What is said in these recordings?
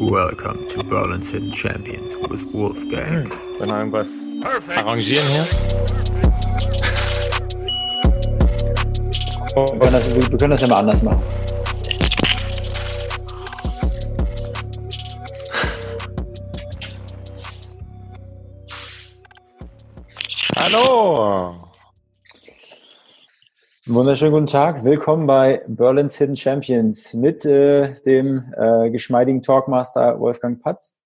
Welcome to Berlin's Hidden Champions with Wolfgang. Wenn wir irgendwas arrangieren hier. Wir können, das, wir können das ja mal anders machen. Hallo! Wunderschönen guten Tag. Willkommen bei Berlin's Hidden Champions mit äh, dem äh, geschmeidigen Talkmaster Wolfgang Patz.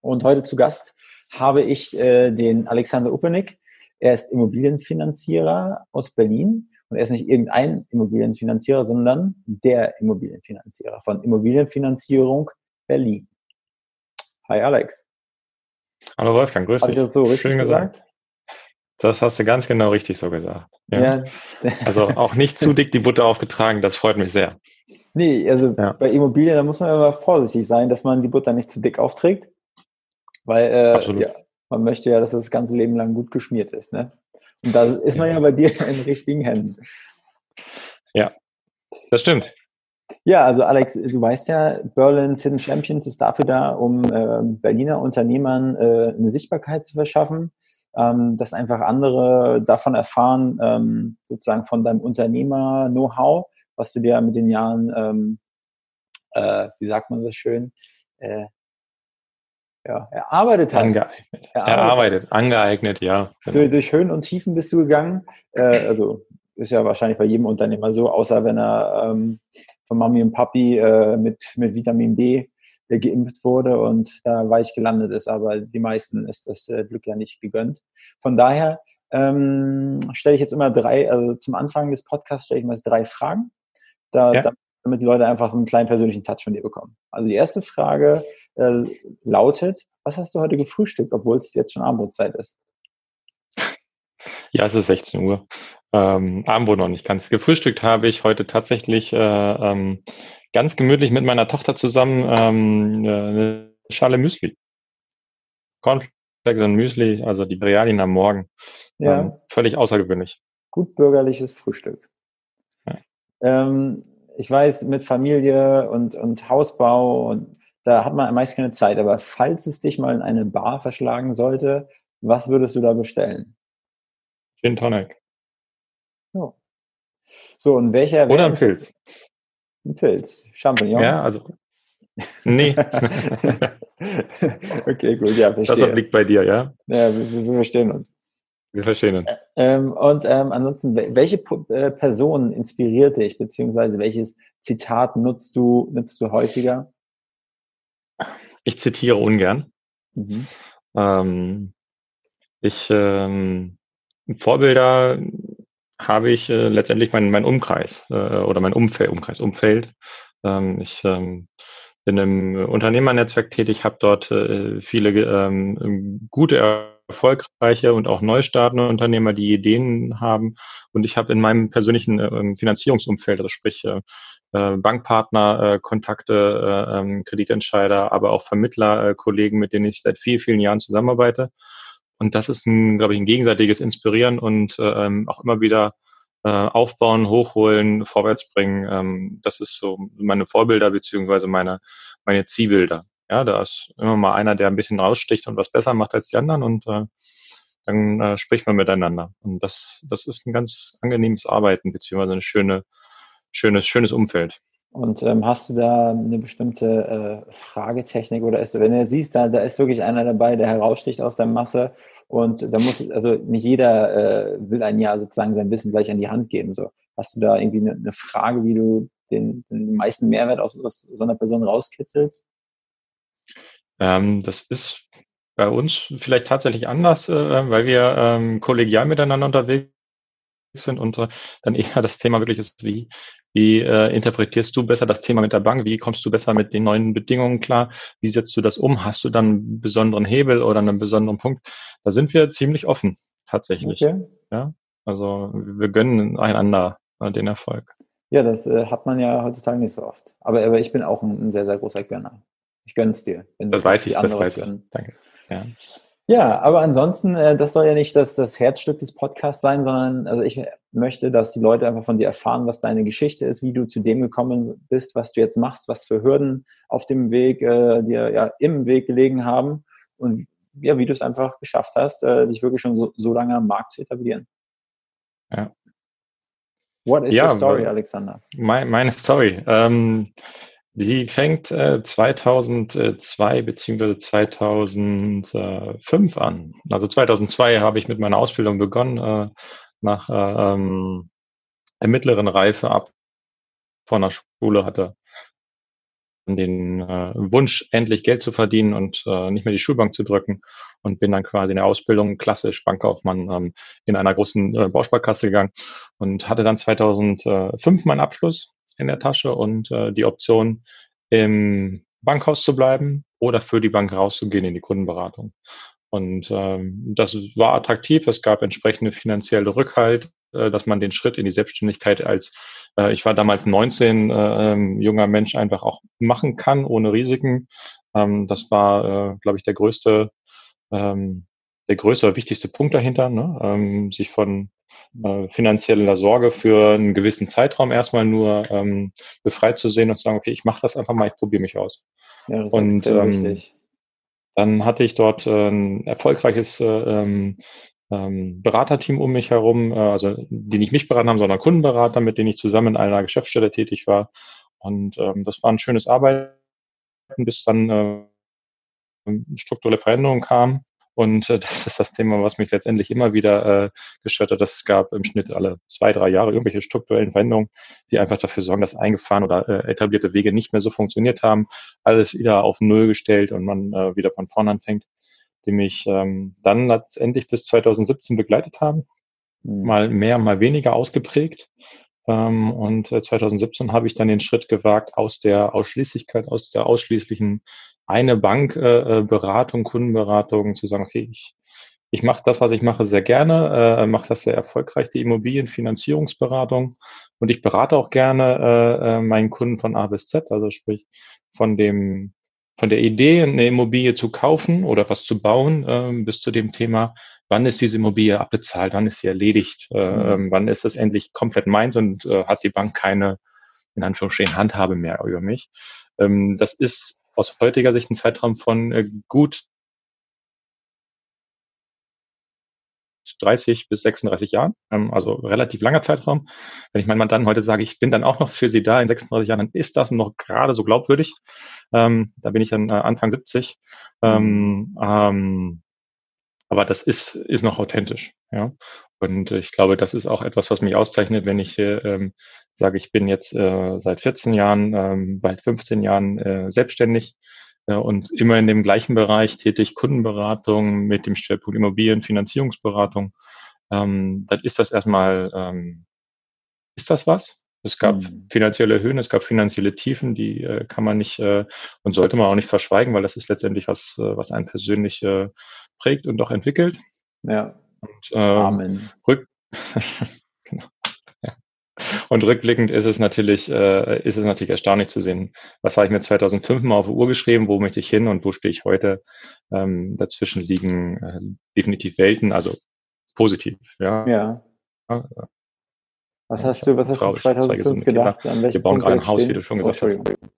Und heute zu Gast habe ich äh, den Alexander Uppernick. Er ist Immobilienfinanzierer aus Berlin und er ist nicht irgendein Immobilienfinanzierer, sondern der Immobilienfinanzierer von Immobilienfinanzierung Berlin. Hi Alex. Hallo Wolfgang, grüß Habe dich. ich das so richtig Schön gesagt? Das hast du ganz genau richtig so gesagt. Ja. Ja. Also auch nicht zu dick die Butter aufgetragen, das freut mich sehr. Nee, also Ja. bei Immobilien, da muss man immer vorsichtig sein, dass man die Butter nicht zu dick aufträgt. Weil äh, ja, man möchte ja, dass das ganze Leben lang gut geschmiert ist. Ne? Und da ist man ja bei dir in richtigen Händen. Das stimmt. Ja, also Alex, du weißt ja, Berlin's Hidden Champions ist dafür da, um ähm, Berliner Unternehmern äh, eine Sichtbarkeit zu verschaffen, ähm, dass einfach andere davon erfahren, ähm, sozusagen von deinem Unternehmer-Know-how, was du dir mit den Jahren, ähm, äh, wie sagt man das schön, äh, ja, erarbeitet hast. Angeeignet. Erarbeitet Erarbeitet, angeeignet, ja. Durch, Genau. durch Höhen und Tiefen bist du gegangen. Äh, also ist ja wahrscheinlich bei jedem Unternehmer so, außer wenn er ähm, von Mami und Papi äh, mit, mit Vitamin B äh, geimpft wurde und da weich gelandet ist. Aber die meisten ist das äh, Glück ja nicht gegönnt. Von daher ähm, stelle ich jetzt immer drei, also zum Anfang des Podcasts stelle ich mal drei Fragen, da, Ja. damit die Leute einfach so einen kleinen persönlichen Touch von dir bekommen. Also die erste Frage äh, lautet, was hast du heute gefrühstückt, obwohl es jetzt schon Abendbrotzeit ist? Ja, es ist 16 Uhr. Ähm, Abendbrot noch nicht ganz. Gefrühstückt habe ich heute tatsächlich äh, ähm, ganz gemütlich mit meiner Tochter zusammen ähm, äh, eine Schale Müsli. Cornflakes und Müsli, also die Realien am Morgen. Ja. Ähm, völlig außergewöhnlich. gut bürgerliches Frühstück. Ja. Ähm, ich weiß, mit Familie und, und Hausbau und da hat man meist keine Zeit, aber falls es dich mal in eine Bar verschlagen sollte, was würdest du da bestellen? Gin Tonic. Ja. So, und welcher Oder ein Pilz. Ein Pilz. Champignon. Ja, also. Nee, okay, gut, ja, das verstehe. obliegt bei dir, ja? Ja, wir, wir verstehen uns. Wir verstehen uns. Ähm, und ähm, ansonsten, wel- welche äh, Person inspiriert dich, beziehungsweise welches Zitat nutzt du, nutzt du häufiger? Ich zitiere ungern. Mhm. Ähm, ich ähm, Vorbilder habe ich äh, letztendlich mein, mein Umkreis äh, oder mein Umfeld, Umkreis, Umfeld. Ähm, ich ähm, bin im Unternehmernetzwerk tätig, habe dort äh, viele ähm, gute, erfolgreiche und auch neustartende Unternehmer, die Ideen haben. Und ich habe in meinem persönlichen äh, Finanzierungsumfeld, also sprich äh, äh, Bankpartner, äh, Kontakte, äh, ähm, Kreditentscheider, aber auch Vermittler, äh, Kollegen, mit denen ich seit vielen, vielen Jahren zusammenarbeite. Und das ist ein, glaube ich, ein gegenseitiges Inspirieren und äh, ähm, auch immer wieder äh, aufbauen, hochholen, vorwärts bringen. Ähm, das ist so meine Vorbilder beziehungsweise meine, meine Zielbilder. Ja, da ist immer mal einer, der ein bisschen raussticht und was besser macht als die anderen und äh, dann äh, spricht man miteinander. Und das, das ist ein ganz angenehmes Arbeiten beziehungsweise eine schöne, schönes, schönes Umfeld. Und ähm, hast du da eine bestimmte äh, Fragetechnik oder ist, wenn du jetzt siehst, da, da ist wirklich einer dabei, der heraussticht aus der Masse und da muss, also nicht jeder äh, will ein ja sozusagen sein Wissen gleich an die Hand geben. So. Hast du da irgendwie eine, eine Frage, wie du den, den meisten Mehrwert aus, aus so einer Person rauskitzelst? Ähm, das ist bei uns vielleicht tatsächlich anders, äh, weil wir ähm, kollegial miteinander unterwegs sind und äh, dann eher das Thema wirklich ist, wie, wie äh, interpretierst du besser das Thema mit der Bank? Wie kommst du besser mit den neuen Bedingungen klar? Wie setzt du das um? Hast du dann einen besonderen Hebel oder einen besonderen Punkt? Da sind wir ziemlich offen, tatsächlich. Okay. Also wir gönnen einander äh, den Erfolg. Ja, das äh, hat man ja heutzutage nicht so oft. Aber, aber ich bin auch ein, ein sehr, sehr großer Gönner. Ich gönn's dir. Wenn Das weiß ich, das weiß ich. gönnen. Danke. Ja. Ja, aber ansonsten, äh, das soll ja nicht das, das Herzstück des Podcasts sein, sondern also ich möchte, dass die Leute einfach von dir erfahren, was deine Geschichte ist, wie du zu dem gekommen bist, was du jetzt machst, was für Hürden auf dem Weg äh, dir ja im Weg gelegen haben und ja, wie du es einfach geschafft hast, äh, dich wirklich schon so, so lange am Markt zu etablieren. Ja. What is ja, your story, Alexander? Meine, meine Story. Ähm, die fängt äh, 2002 beziehungsweise 2005 an. Also 2002 habe ich mit meiner Ausbildung begonnen, äh, nach äh, ähm, der mittleren Reife ab von der Schule hatte den äh, Wunsch, endlich Geld zu verdienen und äh, nicht mehr die Schulbank zu drücken und bin dann quasi in der Ausbildung klassisch Bankkaufmann ähm, in einer großen äh, Bausparkasse gegangen und hatte dann 2005 meinen Abschluss in der Tasche und äh, die Option, im Bankhaus zu bleiben oder für die Bank rauszugehen in die Kundenberatung. Und ähm, das war attraktiv. Es gab entsprechende finanzielle Rückhalt, äh, dass man den Schritt in die Selbstständigkeit als, äh, ich war damals 19, äh, ähm, junger Mensch einfach auch machen kann, ohne Risiken. Ähm, das war, äh, glaube ich, der größte, ähm, der größte, wichtigste Punkt dahinter, ne? ähm, sich von äh, finanzieller Sorge für einen gewissen Zeitraum erstmal nur ähm, befreit zu sehen und zu sagen, okay, ich mache das einfach mal, ich probiere mich aus. Ja, das ist und ähm, wichtig. Dann hatte ich dort äh, ein erfolgreiches äh, ähm, ähm, Beraterteam um mich herum, äh, also die nicht mich beraten haben, sondern Kundenberater, mit denen ich zusammen in einer Geschäftsstelle tätig war. Und ähm, das war ein schönes Arbeiten, bis dann äh, strukturelle Veränderungen kam. Und äh, das ist das Thema, was mich letztendlich immer wieder äh, gestört hat. Es gab im Schnitt alle zwei, drei Jahre irgendwelche strukturellen Veränderungen, die einfach dafür sorgen, dass eingefahren oder äh, etablierte Wege nicht mehr so funktioniert haben. Alles wieder auf Null gestellt und man äh, wieder von vorne anfängt, die mich ähm, dann letztendlich bis 2017 begleitet haben. Mhm. Mal mehr, mal weniger ausgeprägt. Ähm, und äh, 2017 habe ich dann den Schritt gewagt aus der Ausschließlichkeit, aus der ausschließlichen eine Bankberatung, äh, Kundenberatung zu sagen, okay, ich, ich mache das, was ich mache, sehr gerne, äh, mache das sehr erfolgreich, die Immobilienfinanzierungsberatung und ich berate auch gerne äh, äh, meinen Kunden von A bis Z, also sprich von dem von der Idee, eine Immobilie zu kaufen oder was zu bauen, äh, bis zu dem Thema, wann ist diese Immobilie abbezahlt, wann ist sie erledigt, äh, mhm. Ähm, wann ist das endlich komplett meins und äh, hat die Bank keine, in Anführungsstrichen, Handhabe mehr über mich. Ähm, das ist aus heutiger Sicht ein Zeitraum von äh, gut 30 bis 36 Jahren, ähm, also relativ langer Zeitraum. Wenn ich meinen Mandanten heute sage, ich bin dann auch noch für sie da in 36 Jahren, dann ist das noch gerade so glaubwürdig. Ähm, da bin ich dann äh, Anfang 70. Ähm, ähm, aber das ist, ist noch authentisch. Ja? Und ich glaube, das ist auch etwas, was mich auszeichnet, wenn ich sage, ich bin jetzt äh, seit 14 Jahren, ähm, bald 15 Jahren äh, selbstständig äh, und immer in dem gleichen Bereich tätig, Kundenberatung mit dem Schwerpunkt Immobilienfinanzierungsberatung. Ähm, dann ist das erstmal, ähm, ist das was? Es gab mhm. finanzielle Höhen, es gab finanzielle Tiefen, die äh, kann man nicht äh, und sollte man auch nicht verschweigen, weil das ist letztendlich was, äh, was einen persönlich äh, prägt und auch entwickelt. Ja. Und, ähm, Amen. Rück. Und rückblickend ist es natürlich, äh, ist es natürlich erstaunlich zu sehen. Was habe ich mir 2005 mal auf die Uhr geschrieben? Wo möchte ich hin und wo stehe ich heute? Ähm, dazwischen liegen äh, definitiv Welten, also positiv. Ja. ja. ja. Was hast du, was hast du 2005 gedacht? An wir bauen gerade ein Haus, wie du schon gesagt oh, hast.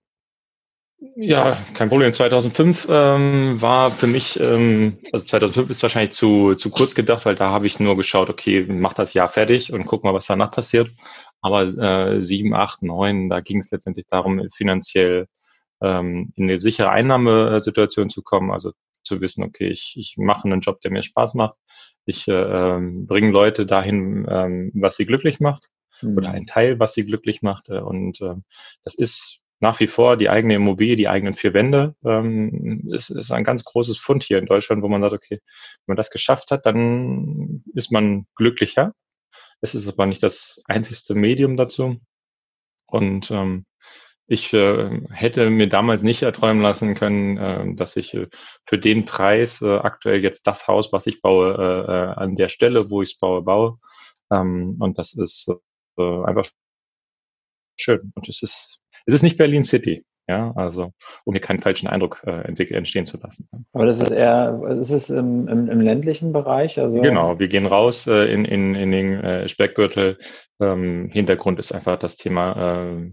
Ja, kein Problem. 2005 ähm, war für mich, ähm, also 2005 ist wahrscheinlich zu, zu kurz gedacht, weil da habe ich nur geschaut, okay, mach das Jahr fertig und guck mal, was danach passiert. Aber äh, 7, 8, 9, da ging es letztendlich darum, finanziell ähm, in eine sichere Einnahmesituation zu kommen, also zu wissen, okay, ich, ich mache einen Job, der mir Spaß macht. Ich äh, ähm, bringe Leute dahin, ähm, was sie glücklich macht mhm. oder ein Teil, was sie glücklich macht. Äh, und äh, das ist nach wie vor die eigene Immobilie, die eigenen vier Wände, ähm, ist, ist ein ganz großes Fund hier in Deutschland, wo man sagt, okay, wenn man das geschafft hat, dann ist man glücklicher. Es ist aber nicht das einzigste Medium dazu. Und ähm, ich äh, hätte mir damals nicht erträumen lassen können, äh, dass ich äh, für den Preis äh, aktuell jetzt das Haus, was ich baue, äh, äh, an der Stelle, wo ich es baue, baue. Ähm, und das ist äh, einfach schön. Und es ist es ist nicht Berlin City. Ja, also um hier keinen falschen Eindruck äh, entstehen zu lassen. Aber das ist eher, ist es im, im, im ländlichen Bereich? Also genau, wir gehen raus äh, in, in, in den äh, Speckgürtel. Ähm, Hintergrund ist einfach das Thema äh,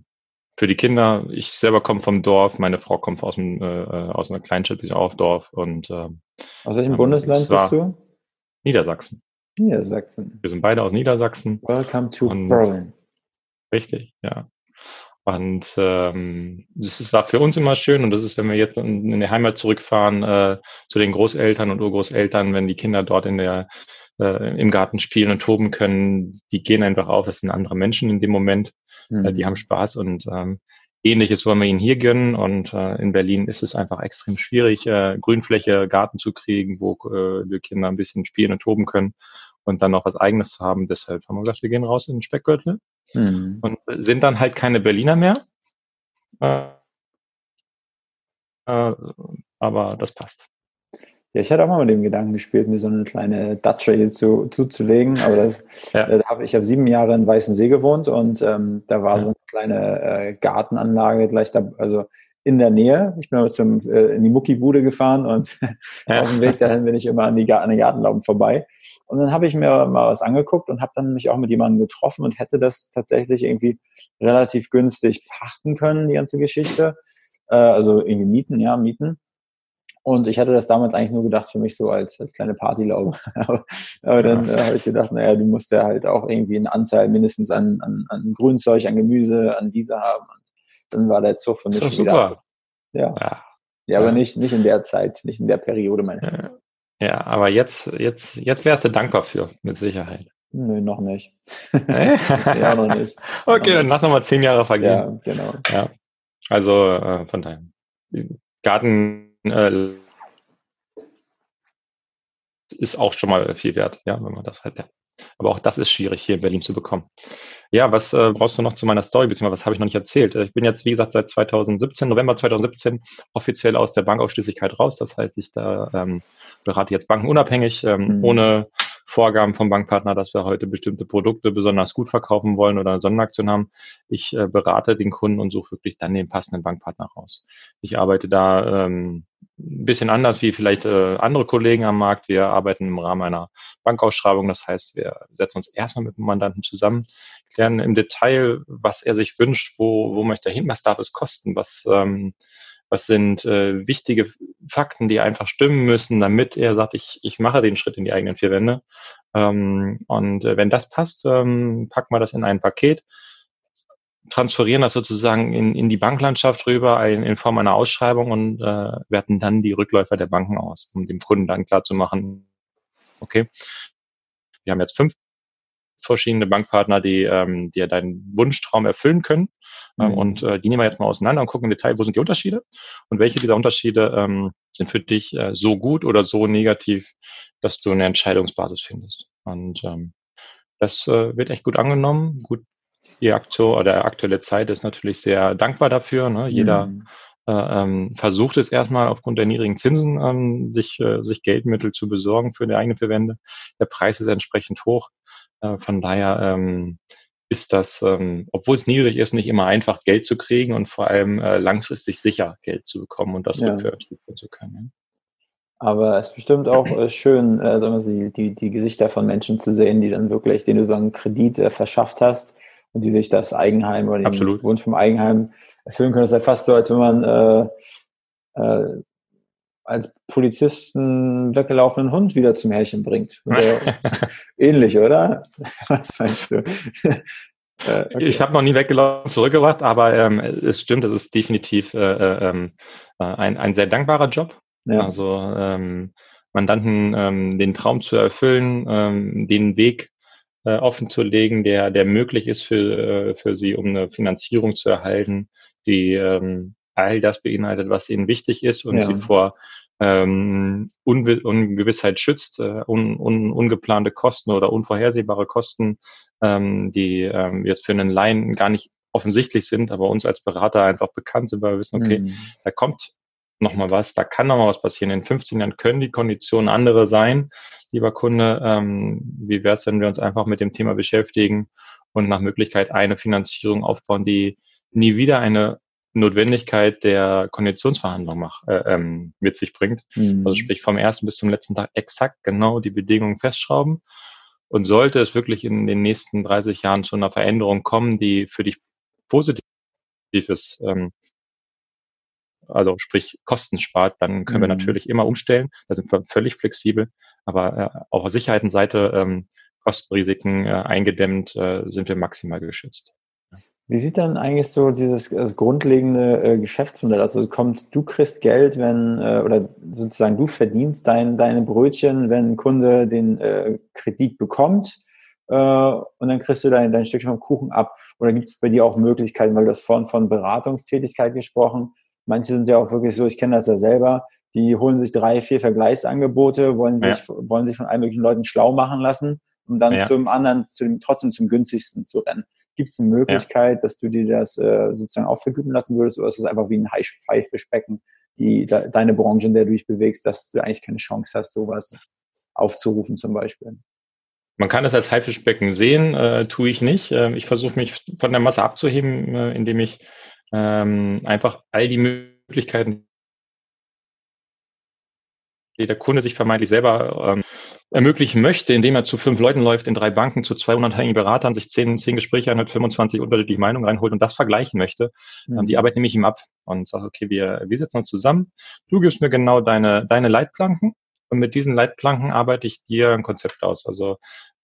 für die Kinder. Ich selber komme vom Dorf, meine Frau kommt aus, dem, äh, äh aus einer Kleinstadt, ich auch Dorf. Und, äh, aus welchem ähm, Bundesland bist du? Niedersachsen. Niedersachsen. Wir sind beide aus Niedersachsen. Welcome to Berlin. Richtig, ja. Und ähm, das war für uns immer schön und das ist, wenn wir jetzt in, in die Heimat zurückfahren äh, zu den Großeltern und Urgroßeltern, wenn die Kinder dort in der äh, im Garten spielen und toben können, die gehen einfach auf, es sind andere Menschen in dem Moment, mhm. äh, die haben. Spaß und ähm, ähnliches wollen wir ihnen hier gönnen und äh, in Berlin ist es einfach extrem schwierig, äh, Grünfläche, Garten zu kriegen, wo äh, die Kinder ein bisschen spielen und toben können und dann noch was eigenes zu haben. Deshalb haben wir gesagt, wir gehen raus in den Speckgürtel mhm. und sind dann halt keine Berliner mehr. Äh, äh, aber das passt. Ja, ich hatte auch mal mit dem Gedanken gespielt, mir so eine kleine Datsche hier zu, zuzulegen, aber das, ja. äh, hab, ich habe sieben Jahre in Weißensee gewohnt und ähm, da war ja. so eine kleine äh, Gartenanlage gleich da, also in der Nähe. Ich bin zum, äh, in die Muckibude gefahren und auf dem Weg dahin bin ich immer an, die, an den Gartenlauben vorbei. Und dann habe ich mir mal was angeguckt und habe dann mich auch mit jemandem getroffen und hätte das tatsächlich irgendwie relativ günstig pachten können, die ganze Geschichte. Äh, also irgendwie mieten, ja, mieten. Und ich hatte das damals eigentlich nur gedacht für mich so als, als kleine Partylaube. aber, aber dann äh, habe ich gedacht, naja, du musst ja halt auch irgendwie eine Anzahl mindestens an, an, an Grünzeug, an Gemüse, an Wiese haben. Und dann war der Zoo für mich schon wieder. Ja. ja. Ja, aber nicht, nicht in der Zeit, nicht in der Periode meines Lebens. Ja, aber jetzt, jetzt, jetzt wärst du dankbar für, mit Sicherheit. Nö, noch nicht. ja, noch nicht. Okay, noch dann lass noch mal zehn Jahre vergehen. Ja, genau. Ja. Also äh, von daher. Garten äh, ist auch schon mal viel wert, ja, wenn man das halt, ja. Aber auch das ist schwierig hier in Berlin zu bekommen. Ja, was äh, brauchst du noch zu meiner Story, beziehungsweise was habe ich noch nicht erzählt? Ich bin jetzt, wie gesagt, seit 2017, November 2017, offiziell aus der Bankausschließlichkeit raus. Das heißt, ich da ähm, berate jetzt Banken unabhängig, ähm, mhm. ohne Vorgaben vom Bankpartner, dass wir heute bestimmte Produkte besonders gut verkaufen wollen oder eine Sonderaktion haben. Ich äh, berate den Kunden und suche wirklich dann den passenden Bankpartner raus. Ich arbeite da ähm, ein bisschen anders wie vielleicht äh, andere Kollegen am Markt. Wir arbeiten im Rahmen einer Bankausschreibung. Das heißt, wir setzen uns erstmal mit dem Mandanten zusammen, klären im Detail, was er sich wünscht, wo, wo möchte er hin, was darf es kosten, was ähm, was sind äh, wichtige Fakten, die einfach stimmen müssen, damit er sagt, ich, ich mache den Schritt in die eigenen vier Wände. Ähm, und äh, wenn das passt, ähm, packen wir das in ein Paket, transferieren das sozusagen in, in die Banklandschaft rüber in, in Form einer Ausschreibung und äh, werten dann die Rückläufer der Banken aus, um dem Kunden dann klar zu machen, okay, wir haben jetzt fünf verschiedene Bankpartner, die, ähm, die deinen Wunschtraum erfüllen können. Ähm, mhm. Und äh, die nehmen wir jetzt mal auseinander und gucken im Detail, wo sind die Unterschiede und welche dieser Unterschiede ähm, sind für dich äh, so gut oder so negativ, dass du eine Entscheidungsbasis findest. Und ähm, das äh, wird echt gut angenommen. Gut, die Aktor oder der aktuelle Zeit ist natürlich sehr dankbar dafür. Ne? Jeder mhm. äh, ähm, versucht es erstmal aufgrund der niedrigen Zinsen, ähm, sich, äh, sich Geldmittel zu besorgen für die eigene Verwende. Der Preis ist entsprechend hoch. Äh, von daher ähm, ist das, ähm, obwohl es niedrig ist, nicht immer einfach Geld zu kriegen und vor allem äh, langfristig sicher Geld zu bekommen und das ja. rückwärts zu können. Aber es ist bestimmt auch äh, schön, äh, sagen wir, die, die Gesichter von Menschen zu sehen, die dann wirklich, denen du so einen Kredit äh, verschafft hast und die sich das Eigenheim oder den Absolut. Wunsch vom Eigenheim erfüllen können. Das ist ja fast so, als wenn man äh, äh, als Polizisten weggelaufenen Hund wieder zum Härchen bringt. ähnlich, oder? Was meinst du? äh, okay. Ich habe noch nie weggelaufen zurückgebracht, aber ähm, es stimmt, es ist definitiv äh, äh, ähm, äh, ein, ein sehr dankbarer Job. Ja. Also ähm, Mandanten ähm, den Traum zu erfüllen, ähm, den Weg äh, offen zu legen, der, der möglich ist für, äh, für sie, um eine Finanzierung zu erhalten, die ähm, all das beinhaltet, was ihnen wichtig ist und ja. sie vor ähm, Unwi Ungewissheit schützt, äh, un un ungeplante Kosten oder unvorhersehbare Kosten, ähm, die ähm, jetzt für einen Laien gar nicht offensichtlich sind, aber uns als Berater einfach bekannt sind, weil wir wissen, okay, mhm. da kommt noch mal was, da kann noch mal was passieren. In 15 Jahren können die Konditionen andere sein, lieber Kunde. Ähm, wie wäre es, wenn wir uns einfach mit dem Thema beschäftigen und nach Möglichkeit eine Finanzierung aufbauen, die nie wieder eine Notwendigkeit der Konditionsverhandlung mach, äh, ähm, mit sich bringt. Mhm. Also sprich vom ersten bis zum letzten Tag exakt genau die Bedingungen festschrauben. Und sollte es wirklich in den nächsten 30 Jahren zu einer Veränderung kommen, die für dich positiv ist, ähm, also sprich Kosten spart, dann können mhm. wir natürlich immer umstellen. Da sind wir völlig flexibel. Aber äh, auf der Sicherheitenseite ähm, Kostenrisiken äh, eingedämmt, äh, sind wir maximal geschützt. Wie sieht dann eigentlich so dieses das grundlegende äh, Geschäftsmodell aus? Also kommt, du kriegst Geld, wenn, äh, oder sozusagen du verdienst dein, deine Brötchen, wenn ein Kunde den äh, Kredit bekommt äh, und dann kriegst du dein, dein Stückchen vom Kuchen ab. Oder gibt es bei dir auch Möglichkeiten, weil du hast vorhin von Beratungstätigkeit gesprochen. Manche sind ja auch wirklich so, ich kenne das ja selber, die holen sich drei, vier Vergleichsangebote, wollen sich, ja. wollen sich von allen möglichen Leuten schlau machen lassen, um dann ja. zum anderen, zu dem, trotzdem zum günstigsten zu rennen. Gibt es eine Möglichkeit, ja. dass du dir das äh, sozusagen auch vergüten lassen würdest, oder ist es einfach wie ein Haifischbecken, die de, deine Branche, in der du dich bewegst, dass du eigentlich keine Chance hast, sowas aufzurufen zum Beispiel? Man kann es als Haifischbecken sehen, äh, tue ich nicht. Äh, ich versuche mich von der Masse abzuheben, äh, indem ich ähm, einfach all die Möglichkeiten, die der Kunde sich vermeintlich selber ähm, ermöglichen möchte, indem er zu fünf Leuten läuft, in drei Banken, zu zwei unabhängigen Beratern, sich zehn, zehn Gespräche anhört, 25 unterschiedliche Meinungen reinholt und das vergleichen möchte. Mhm. Die Arbeit nehme ich ihm ab und sage, okay, wir, wir setzen uns zusammen. Du gibst mir genau deine, deine Leitplanken und mit diesen Leitplanken arbeite ich dir ein Konzept aus. Also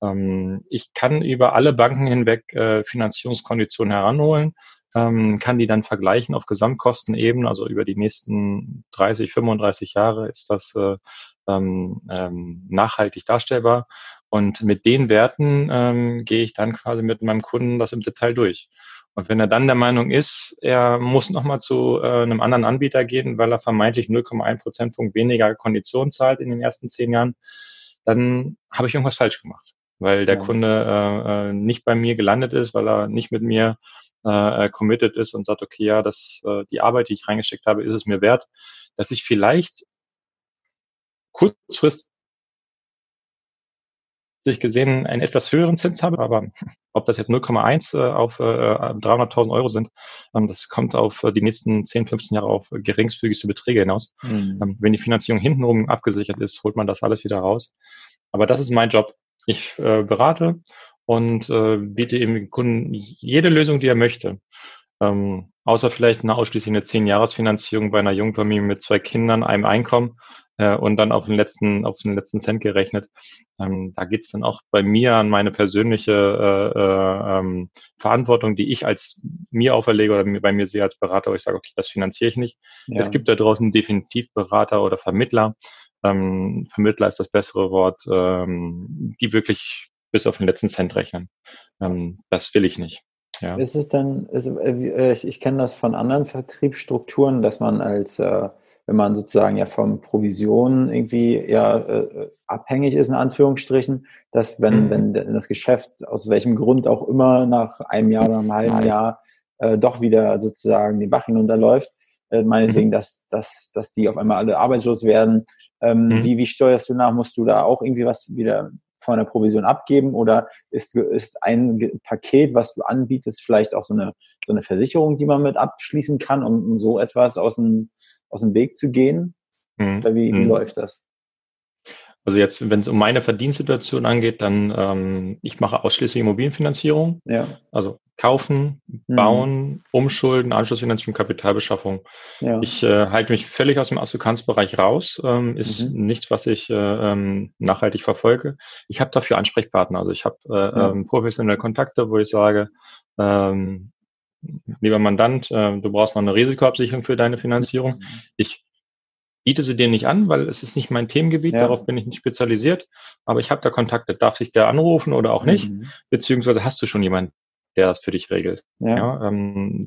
ähm, ich kann über alle Banken hinweg äh, Finanzierungskonditionen heranholen, ähm, kann die dann vergleichen auf Gesamtkostenebene, also über die nächsten 30, 35 Jahre ist das äh, ähm, ähm, nachhaltig darstellbar. Und mit den Werten ähm, gehe ich dann quasi mit meinem Kunden das im Detail durch. Und wenn er dann der Meinung ist, er muss nochmal zu äh, einem anderen Anbieter gehen, weil er vermeintlich 0,1 Prozentpunkt weniger Kondition zahlt in den ersten zehn Jahren, dann habe ich irgendwas falsch gemacht, weil der ja. Kunde äh, äh, nicht bei mir gelandet ist, weil er nicht mit mir äh, committed ist und sagt, okay, ja, das, äh, die Arbeit, die ich reingesteckt habe, ist es mir wert, dass ich vielleicht kurzfristig gesehen einen etwas höheren Zins habe, aber ob das jetzt 0,1 äh, auf äh, 300.000 Euro sind, ähm, das kommt auf äh, die nächsten 10, 15 Jahre auf geringfügigste Beträge hinaus. Mhm. Wenn die Finanzierung hintenrum abgesichert ist, holt man das alles wieder raus. Aber das ist mein Job. Ich äh, berate und äh, biete eben Kunden jede Lösung, die er möchte. Ähm, außer vielleicht eine ausschließlich eine 10-Jahres-Finanzierung bei einer Jungfamilie mit zwei Kindern, einem Einkommen äh, und dann auf den letzten, auf den letzten Cent gerechnet. Ähm, da geht's dann auch bei mir an meine persönliche äh, äh, ähm, Verantwortung, die ich als mir auferlege oder bei mir sehe als Berater, wo ich sage, okay, das finanziere ich nicht. Ja. Es gibt da draußen definitiv Berater oder Vermittler. Ähm, Vermittler ist das bessere Wort, ähm, die wirklich bis auf den letzten Cent rechnen. Ähm, das will ich nicht. Ja. Ist es denn, ist, äh, ich, ich kenne das von anderen Vertriebsstrukturen, dass man als, äh, wenn man sozusagen ja von Provisionen irgendwie ja äh, abhängig ist, in Anführungsstrichen, dass wenn, mhm. wenn das Geschäft aus welchem Grund auch immer nach einem Jahr oder einem halben Jahr äh, doch wieder sozusagen den Bach hinunterläuft, äh, meinetwegen, mhm. dass, dass, dass die auf einmal alle arbeitslos werden. Ähm, mhm. wie, wie steuerst du nach? Musst du da auch irgendwie was wieder von der Provision abgeben oder ist, ist ein Paket, was du anbietest, vielleicht auch so eine, so eine Versicherung, die man mit abschließen kann, um, um so etwas aus dem, aus dem Weg zu gehen? Mhm. Oder wie, wie mhm. läuft das? Also jetzt, wenn es um meine Verdienstsituation angeht, dann ähm, ich mache ausschließlich Immobilienfinanzierung. Ja. Also kaufen, mhm. bauen, umschulden, Anschlussfinanzierung, Kapitalbeschaffung. Ja. Ich äh, halte mich völlig aus dem Assokanzbereich raus. Ähm, ist mhm. nichts, was ich äh, ähm, nachhaltig verfolge. Ich habe dafür Ansprechpartner. Also ich habe äh, ja. ähm, professionelle Kontakte, wo ich sage, ähm, lieber Mandant, äh, du brauchst noch eine Risikoabsicherung für deine Finanzierung. Mhm. Ich biete sie dir nicht an, weil es ist nicht mein Themengebiet, ja. darauf bin ich nicht spezialisiert, aber ich habe da Kontakte. Darf sich der anrufen oder auch nicht? Mhm. Beziehungsweise hast du schon jemanden, der das für dich regelt? Ja. ja ähm,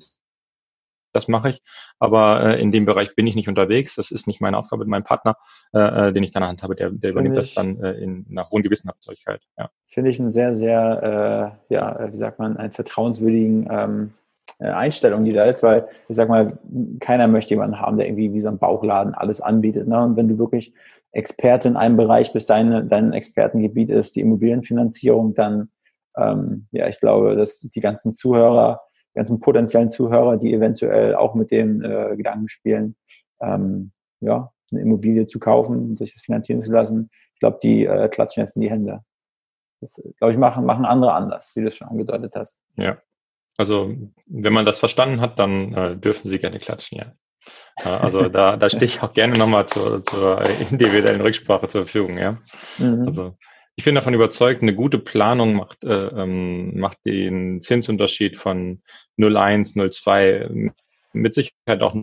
das mache ich, aber äh, in dem Bereich bin ich nicht unterwegs. Das ist nicht meine Aufgabe mit meinem Partner, äh, äh den ich dann an Hand habe. Der, der übernimmt ich, das dann äh, in einer hohen Gewissenhaftigkeit. Ja. Finde ich einen sehr, sehr, äh, ja, wie sagt man, einen vertrauenswürdigen ähm, äh, Einstellung, die da ist, weil ich sag mal, keiner möchte jemanden haben, der irgendwie wie so ein Bauchladen alles anbietet. Ne? Und wenn du wirklich Experte in einem Bereich bist, dein, dein Expertengebiet ist die Immobilienfinanzierung, dann ähm, ja, ich glaube, dass die ganzen Zuhörer ganzen potenziellen Zuhörer, die eventuell auch mit dem äh, Gedanken spielen, ähm, ja, eine Immobilie zu kaufen, sich das finanzieren zu lassen. Ich glaube, die äh, klatschen jetzt in die Hände. Das, glaube ich, machen, machen andere anders, wie du es schon angedeutet hast. Ja. Also, wenn man das verstanden hat, dann äh, dürfen sie gerne klatschen, ja. Also da, da stehe ich auch gerne nochmal zur, zur individuellen Rücksprache zur Verfügung, ja. Mhm. Also ich bin davon überzeugt, eine gute Planung macht, äh, ähm, macht den Zinsunterschied von 0,1, 0,2 mit Sicherheit auch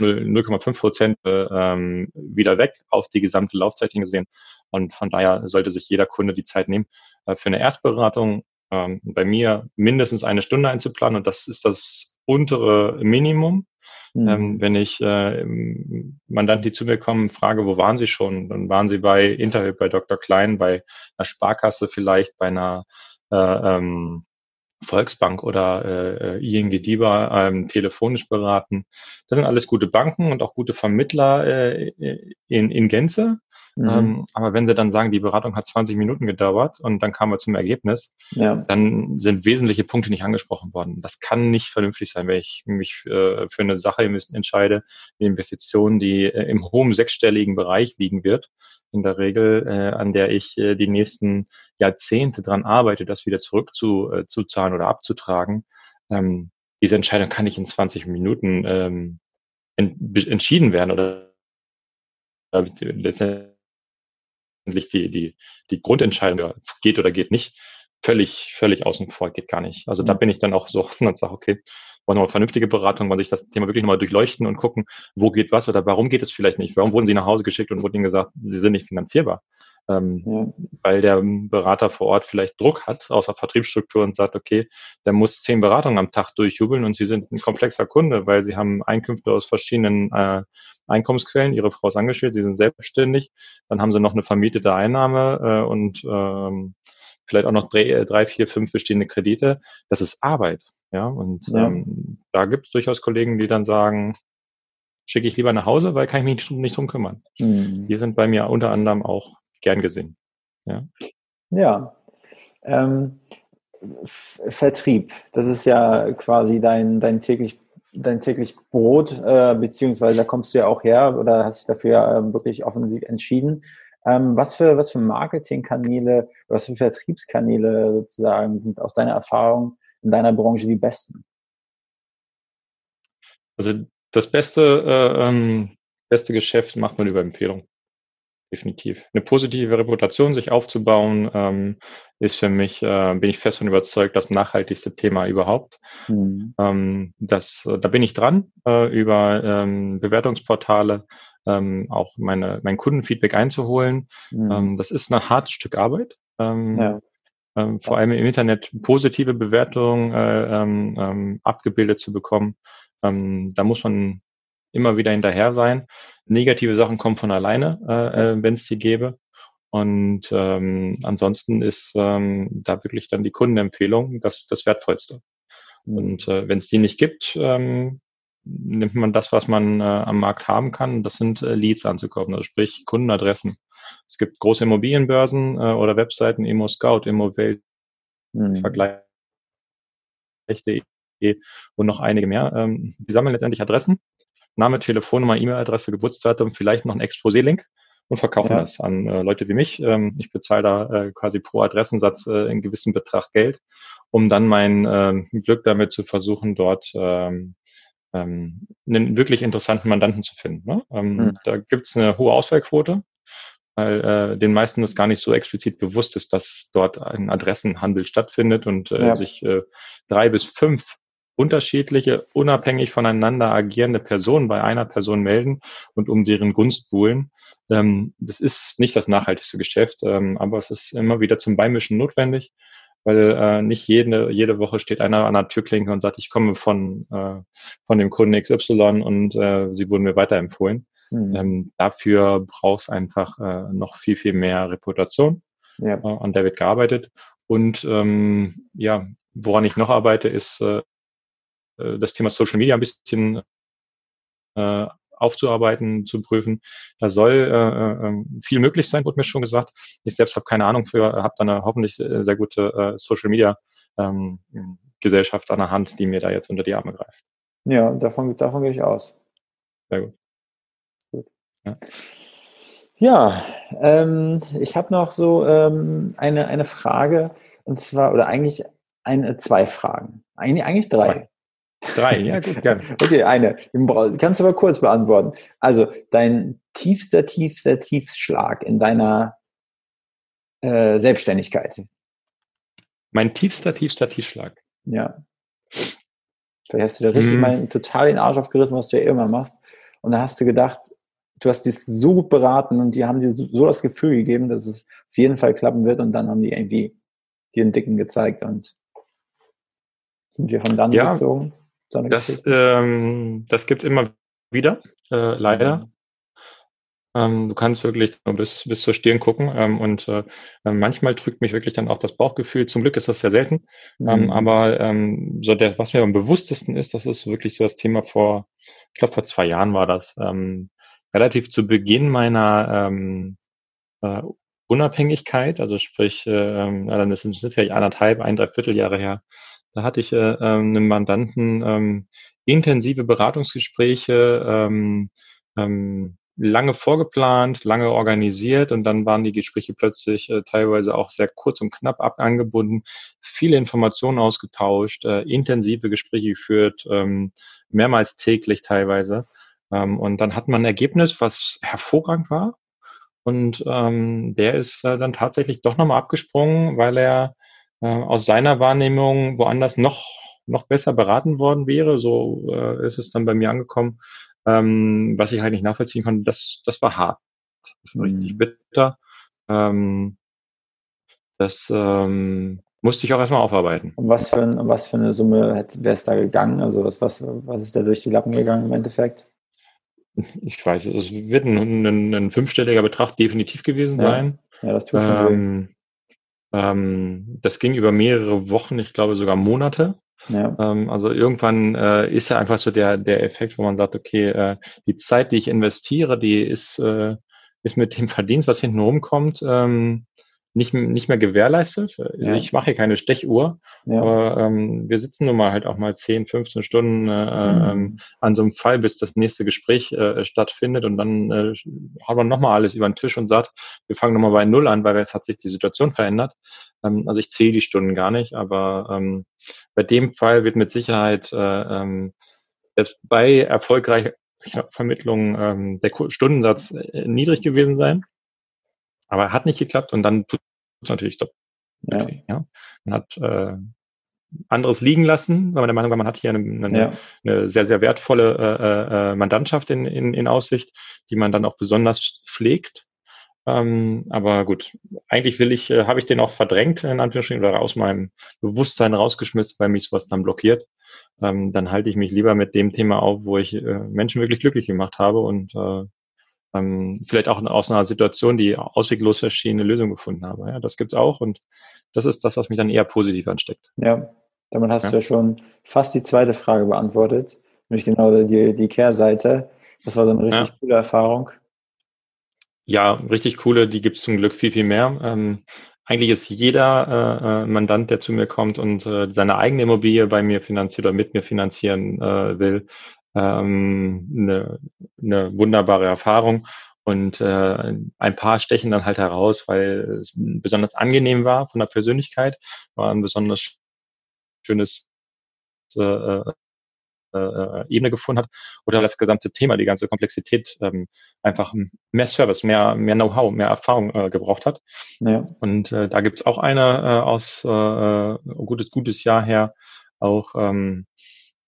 0,5 Prozent äh, ähm, wieder weg auf die gesamte Laufzeit hingesehen. Und von daher sollte sich jeder Kunde die Zeit nehmen, äh, für eine Erstberatung ähm, bei mir mindestens eine Stunde einzuplanen. Und das ist das untere Minimum. Mhm. Ähm, wenn ich äh, Mandanten, die zu mir kommen, frage, wo waren sie schon? Dann waren sie bei Interhyp, bei Dr. Klein, bei einer Sparkasse vielleicht, bei einer äh, ähm, Volksbank oder äh, ING DIBA ähm, telefonisch beraten. Das sind alles gute Banken und auch gute Vermittler äh, in, in Gänze. Mhm. Ähm, aber wenn sie dann sagen, die Beratung hat 20 Minuten gedauert und dann kamen wir zum Ergebnis, ja. dann sind wesentliche Punkte nicht angesprochen worden. Das kann nicht vernünftig sein, wenn ich mich äh, für eine Sache entscheide, eine Investition, die äh, im hohen sechsstelligen Bereich liegen wird, in der Regel, äh, an der ich äh, die nächsten Jahrzehnte dran arbeite, das wieder zurückzuzahlen äh, oder abzutragen. Ähm, diese Entscheidung kann nicht in 20 Minuten ähm, entschieden werden oder letztendlich die, die, die Grundentscheidung geht oder geht nicht, völlig, völlig außen vor, geht gar nicht. Also da mhm. bin ich dann auch so offen und sage, okay, wollen wir mal vernünftige Beratung, wollen sich das Thema wirklich nochmal durchleuchten und gucken, wo geht was oder warum geht es vielleicht nicht? Warum wurden sie nach Hause geschickt und wurde ihnen gesagt, sie sind nicht finanzierbar? Ähm, ja. Weil der Berater vor Ort vielleicht Druck hat aus der Vertriebsstruktur und sagt, okay, der muss zehn Beratungen am Tag durchjubeln und sie sind ein komplexer Kunde, weil sie haben Einkünfte aus verschiedenen äh, Einkommensquellen. Ihre Frau ist angestellt, sie sind selbstständig, dann haben sie noch eine vermietete Einnahme äh, und ähm, vielleicht auch noch drei, drei, vier, fünf bestehende Kredite. Das ist Arbeit. Ja, und ja. Ähm, da gibt es durchaus Kollegen, die dann sagen, schicke ich lieber nach Hause, weil kann ich mich nicht, drum kümmern. Mhm. Die sind bei mir unter anderem auch gern gesehen. Ja. Ja. Ähm, Vertrieb, das ist ja quasi dein, dein täglich dein täglich Brot, äh, beziehungsweise da kommst du ja auch her oder hast dich dafür ja äh, wirklich offensiv entschieden. Ähm, was für, was für Marketingkanäle, was für Vertriebskanäle sozusagen sind aus deiner Erfahrung in deiner Branche die besten? Also das beste, äh, ähm, beste Geschäft macht man über Empfehlung definitiv. Eine positive Reputation sich aufzubauen, ähm, ist für mich, äh, bin ich fest von überzeugt, das nachhaltigste Thema überhaupt. Mhm. Ähm, das, äh, da bin ich dran, äh, über ähm, Bewertungsportale ähm, auch meine, mein Kundenfeedback einzuholen. Mhm. Ähm, das ist ein hartes Stück Arbeit. Ähm, ja. Vor allem im Internet positive Bewertungen äh, abgebildet zu bekommen. Da muss man immer wieder hinterher sein. Negative Sachen kommen von alleine, äh, äh, wenn es die gäbe. Und ähm, ansonsten ist ähm, da wirklich dann die Kundenempfehlung das, das Wertvollste. Mhm. Und äh, wenn es die nicht gibt, ähm, nimmt man das, was man äh, am Markt haben kann. Das sind äh, Leads anzukaufen, also sprich Kundenadressen. Es gibt große Immobilienbörsen äh, oder Webseiten, Immo Scout, Immo Welt, mhm. Vergleich und noch einige mehr. Ähm, die sammeln letztendlich Adressen Name, Telefonnummer, E-Mail-Adresse, Geburtsdatum, vielleicht noch ein Exposé-Link und verkaufen ja. das an äh, Leute wie mich. Ähm, ich bezahle da äh, quasi pro Adressensatz äh, einen gewissen Betrag Geld, um dann mein ähm, Glück damit zu versuchen, dort ähm, ähm, einen wirklich interessanten Mandanten zu finden. Ne? Ähm, mhm. Da gibt es eine hohe Auswahlquote, weil äh, den meisten das gar nicht so explizit bewusst ist, dass dort ein Adressenhandel stattfindet und äh, ja. sich äh, drei bis fünf unterschiedliche, unabhängig voneinander agierende Personen bei einer Person melden und um deren Gunst buhlen. Ähm, das ist nicht das nachhaltigste Geschäft, ähm, aber es ist immer wieder zum Beimischen notwendig, weil äh, nicht jede, jede Woche steht einer an der Türklinke und sagt, ich komme von, äh, von dem Kunden XY und äh, sie wurden mir weiterempfohlen. Mhm. Ähm, dafür braucht es einfach noch viel, viel mehr Reputation. Ja. An der wird gearbeitet. Und ähm, ja, woran ich noch arbeite, ist äh, das Thema Social Media ein bisschen äh, aufzuarbeiten, zu prüfen. Da soll äh, äh, viel möglich sein, wurde mir schon gesagt. Ich selbst habe keine Ahnung für, habe da eine hoffentlich sehr gute äh, Social Media ähm, Gesellschaft an der Hand, die mir da jetzt unter die Arme greift. Ja, davon, davon gehe ich aus. Sehr gut. gut. Ja. Ja, ähm, ich habe noch so ähm, eine, eine Frage, und zwar, oder eigentlich eine, zwei Fragen. Eigentlich, eigentlich drei. Drei, ja, gut, gerne. okay, eine. Kannst du aber kurz beantworten. Also, dein tiefster, tiefster Tiefschlag in deiner äh, Selbstständigkeit. Mein tiefster, tiefster Tiefschlag. Ja. Vielleicht hast du da richtig hm. mal total den Arsch aufgerissen, was du ja immer machst. Und da hast du gedacht, du hast dich so gut beraten und die haben dir so das Gefühl gegeben, dass es auf jeden Fall klappen wird und dann haben die irgendwie dir einen Dicken gezeigt und sind wir von dann ja, gezogen. Das, ähm, das gibt immer wieder, äh, leider. Mhm. Ähm, du kannst wirklich bis, bis zur Stirn gucken ähm, und äh, manchmal drückt mich wirklich dann auch das Bauchgefühl. Zum Glück ist das sehr selten, ähm, mhm. aber ähm, so der, was mir am bewusstesten ist, das ist wirklich so das Thema vor, ich glaube vor zwei Jahren war das. Ähm, relativ zu Beginn meiner ähm, äh, Unabhängigkeit, also sprich, äh, ähm, dann ist es vielleicht anderthalb, ein, dreiviertel Jahre her, da hatte ich äh, ähm, einen Mandanten ähm, intensive Beratungsgespräche, ähm, ähm, lange vorgeplant, lange organisiert und dann waren die Gespräche plötzlich äh, teilweise auch sehr kurz und knapp ab angebunden, viele Informationen ausgetauscht, äh, intensive Gespräche geführt, ähm, mehrmals täglich teilweise. Ähm, und dann hat man ein Ergebnis, was hervorragend war. Und ähm, der ist äh, dann tatsächlich doch nochmal abgesprungen, weil er äh, aus seiner Wahrnehmung woanders noch, noch besser beraten worden wäre. So äh, ist es dann bei mir angekommen. Ähm, was ich halt nicht nachvollziehen konnte, das, das war hart. Das war mhm. richtig bitter. Ähm, das ähm, musste ich auch erstmal aufarbeiten. Um was für, ein, um was für eine Summe wäre es da gegangen? Also was, was, was ist da durch die Lappen gegangen im Endeffekt? ich weiß, es wird ein, ein, ein fünfstelliger Betrag definitiv gewesen ja. sein. Ja, das tut schon ähm, ähm, das ging über mehrere Wochen, ich glaube sogar Monate. Ja. Ähm, also irgendwann äh, ist ja einfach so der, der Effekt, wo man sagt, okay, äh, die Zeit, die ich investiere, die ist, äh, ist mit dem Verdienst, was hinten rumkommt, ähm, nicht, nicht mehr gewährleistet. Ja. Ich mache hier keine Stechuhr, ja. aber ähm, wir sitzen nun mal halt auch mal 10, 15 Stunden äh, mhm. Ähm, an so einem Fall, bis das nächste Gespräch äh, stattfindet und dann äh, haben wir nochmal alles über den Tisch und sagt, wir fangen nochmal bei Null an, weil jetzt hat sich die Situation verändert. Ähm, also ich zähle die Stunden gar nicht, aber ähm, bei dem Fall wird mit Sicherheit äh, ähm, bei erfolgreicher Vermittlung ähm, der Stundensatz äh, niedrig gewesen sein. Aber hat nicht geklappt und dann tut es natürlich stopp. Ja. ja. Man hat äh, anderes liegen lassen, weil man der Meinung war, man hat hier eine, eine, ja. eine sehr, sehr wertvolle äh, äh, Mandantschaft in, in, in Aussicht, die man dann auch besonders pflegt. Ähm, aber gut, eigentlich will ich, äh, habe ich den auch verdrängt, in Anführungsstrichen, oder aus meinem Bewusstsein rausgeschmissen, weil mich sowas dann blockiert. Ähm, dann halte ich mich lieber mit dem Thema auf, wo ich äh, Menschen wirklich glücklich gemacht habe und äh, ähm, vielleicht auch aus einer Situation, die ausweglos verschiedene Lösungen gefunden habe. Ja, das gibt's auch und das ist das, was mich dann eher positiv ansteckt. Ja, damit hast ja. du ja schon fast die zweite Frage beantwortet, nämlich genau die, die Kehrseite. Das war so eine richtig ja. coole Erfahrung. Ja, richtig coole, die gibt's zum Glück viel, viel mehr. Ähm, eigentlich ist jeder äh, äh Mandant, der zu mir kommt und äh, seine eigene Immobilie bei mir finanziert oder mit mir finanzieren äh, will, ähm, eine, eine wunderbare Erfahrung. Und äh, ein paar stechen dann halt heraus, weil es besonders angenehm war von der Persönlichkeit, war ein besonders schönes äh, äh, äh, Ebene gefunden hat oder das gesamte Thema, die ganze Komplexität ähm, einfach mehr Service, mehr, mehr Know-how, mehr Erfahrung äh, gebraucht hat. Ja. Und äh, da gibt's auch eine äh, aus äh, gutes, gutes Jahr her, auch ähm,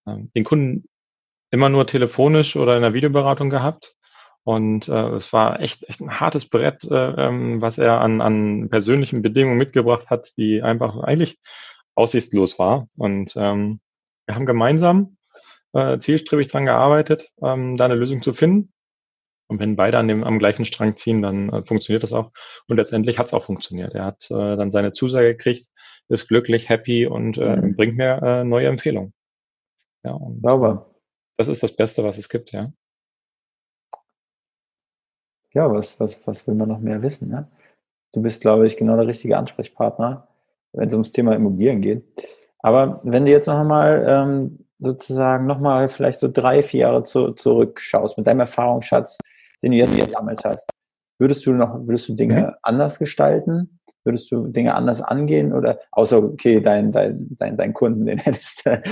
äh, den Kunden immer nur telefonisch oder in der Videoberatung gehabt. Und äh, es war echt, echt ein hartes Brett, äh, ähm, was er an, an persönlichen Bedingungen mitgebracht hat, die einfach eigentlich aussichtslos war. Und ähm, wir haben gemeinsam äh, zielstrebig dran gearbeitet, ähm, da eine Lösung zu finden. Und wenn beide an dem, am gleichen Strang ziehen, dann äh, funktioniert das auch. Und letztendlich hat es auch funktioniert. Er hat äh, dann seine Zusage gekriegt, ist glücklich, happy und äh, mhm. bringt mir äh, neue Empfehlungen. Ja, und, Sauber. Das ist das Beste, was es gibt, ja. ja, was, was, was will man noch mehr wissen? Ne? Du bist, glaube ich, genau der richtige Ansprechpartner, wenn es ums Thema Immobilien geht. Aber wenn du jetzt noch einmal ähm, sozusagen nochmal vielleicht so drei, vier Jahre zu, zurückschaust mit deinem Erfahrungsschatz, den du jetzt gesammelt hast, würdest du noch, würdest du Dinge mhm. anders gestalten? Würdest du Dinge anders angehen oder außer okay, dein, dein, dein, dein Kunden, den hättest du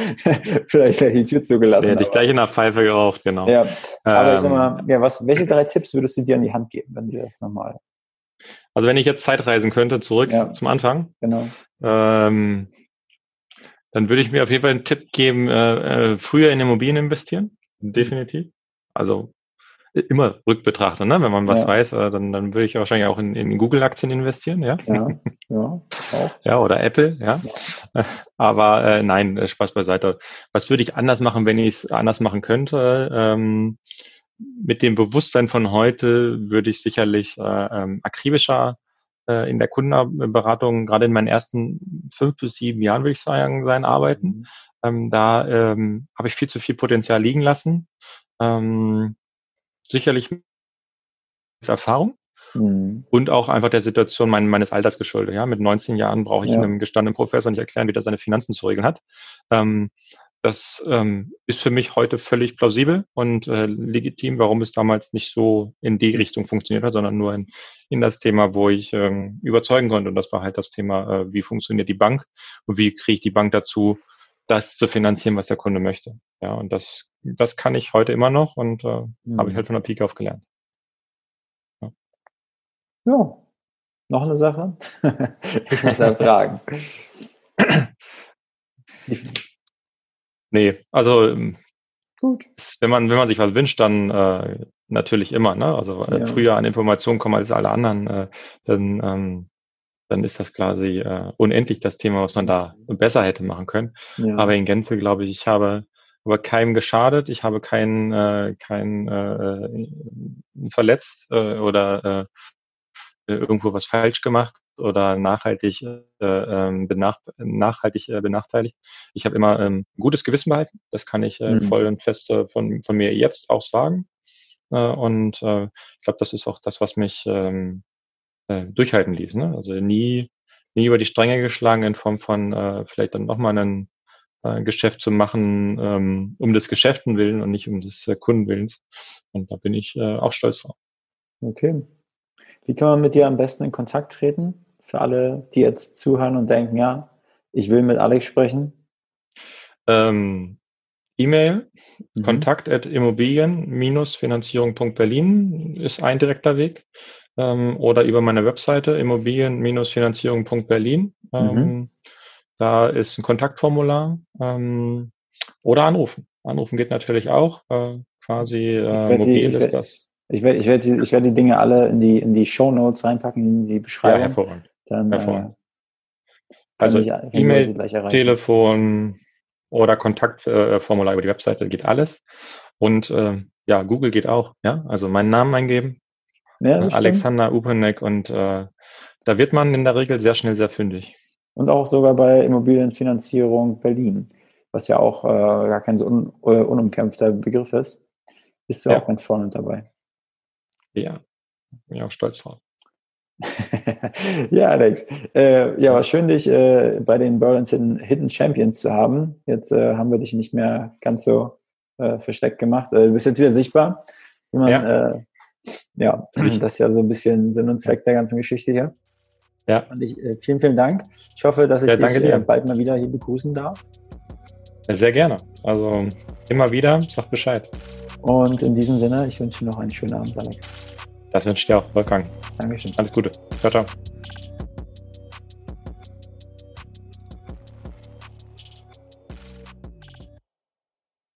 vielleicht gleich die Tür zugelassen. Den hätte ich gleich in der Pfeife geraucht, genau. Ja, aber ähm, sag mal, ja, was, welche drei Tipps würdest du dir an die Hand geben, wenn du das nochmal? Also wenn ich jetzt Zeitreisen könnte, zurück ja, zum Anfang, genau. Ähm, dann würde ich mir auf jeden Fall einen Tipp geben, äh, äh, früher in Immobilien investieren, definitiv. Also immer rückbetrachten, ne? wenn man was ja. weiß, äh, dann, dann würde ich wahrscheinlich auch in, in Google-Aktien investieren, ja. Ja, ja, auch. ja oder Apple, ja. ja. Aber äh, nein, äh, Spaß beiseite. Was würde ich anders machen, wenn ich es anders machen könnte? Ähm, mit dem Bewusstsein von heute würde ich sicherlich äh, ähm, akribischer äh, in der Kundenberatung, gerade in meinen ersten fünf bis sieben Jahren, würde ich sagen, sein arbeiten. Mhm. Ähm, da ähm, habe ich viel zu viel Potenzial liegen lassen. Ähm, sicherlich Erfahrung mhm. und auch einfach der Situation mein, meines Alters geschuldet. Ja, mit 19 Jahren brauche ich ja. einem gestandenen Professor nicht erklären, wie der seine Finanzen zu regeln hat. Ähm, das ähm, ist für mich heute völlig plausibel und äh, legitim, warum es damals nicht so in die Richtung funktioniert hat, sondern nur in, in das Thema, wo ich ähm, überzeugen konnte. Und das war halt das Thema, äh, wie funktioniert die Bank und wie kriege ich die Bank dazu, das zu finanzieren, was der Kunde möchte. Ja, und das, das kann ich heute immer noch und äh, mhm. habe ich halt von der Pike auf gelernt. Ja. ja. Noch eine Sache? ich muss ja fragen. nee, also ähm, Gut. Wenn man, wenn man sich was wünscht, dann äh, natürlich immer, ne? Also äh, ja. früher an Informationen kommen als alle anderen, äh, dann ähm, dann ist das quasi äh, unendlich das Thema, was man da besser hätte machen können. Ja. Aber in Gänze glaube ich, ich habe aber keinem geschadet, ich habe keinen äh, keinen äh, verletzt äh, oder äh, irgendwo was falsch gemacht oder nachhaltig äh, ähm, benach nachhaltig äh, benachteiligt. Ich habe immer ähm, gutes Gewissen behalten. Das kann ich äh, mhm. voll und fest äh, von von mir jetzt auch sagen. Äh, und äh, ich glaube, das ist auch das, was mich ähm, äh, durchhalten ließ. Ne? Also nie, nie über die Stränge geschlagen in Form von äh, vielleicht dann nochmal ein äh, Geschäft zu machen, ähm, um des Geschäften willen und nicht um des äh, Kundenwillens. Und da bin ich äh, auch stolz drauf. Okay. Wie kann man mit dir am besten in Kontakt treten? Für alle, die jetzt zuhören und denken, ja, ich will mit Alex sprechen. Ähm, E-Mail, mhm. kontakt at immobilien-finanzierung.berlin ist ein direkter Weg ähm, oder über meine Webseite immobilien-finanzierung.berlin. Ähm, mhm. Da ist ein Kontaktformular ähm, oder anrufen. Anrufen geht natürlich auch. Äh, quasi äh, mobil die, ist das. Ich werde ich werd die, ich werd die Dinge alle in die, in die Show Notes reinpacken, in die Beschreibung. Ja, hervorragend. Dann, hervorragend. Äh, also E-Mail, Telefon oder Kontaktformular äh, über die Webseite geht alles. Und äh, ja, Google geht auch. Ja, also meinen Namen eingeben, ja, Alexander Upenek und äh, da wird man in der Regel sehr schnell sehr fündig. Und auch sogar bei Immobilienfinanzierung Berlin, was ja auch äh, gar kein so un, uh, unumkämpfter Begriff ist, bist du ja. auch ganz vorne dabei. Ja, bin ich auch stolz drauf. ja, Alex. Äh, ja, war schön, dich äh, bei den Burlington Hidden Champions zu haben. Jetzt äh, haben wir dich nicht mehr ganz so äh, versteckt gemacht. Äh, du bist jetzt wieder sichtbar. Wie man, ja. Ja, das ist ja so ein bisschen Sinn und Zweck der ganzen Geschichte hier. Ja. Und ich, äh, vielen, vielen Dank. Ich hoffe, dass ich ja, dich dir. Äh, bald mal wieder hier begrüßen darf. Ja, sehr gerne. Also immer wieder, sag Bescheid. Und in diesem Sinne, ich wünsche dir noch einen schönen Abend, Alex. Das wünsche ich dir auch, Wolfgang. Dankeschön. Alles Gute. Ciao, ciao.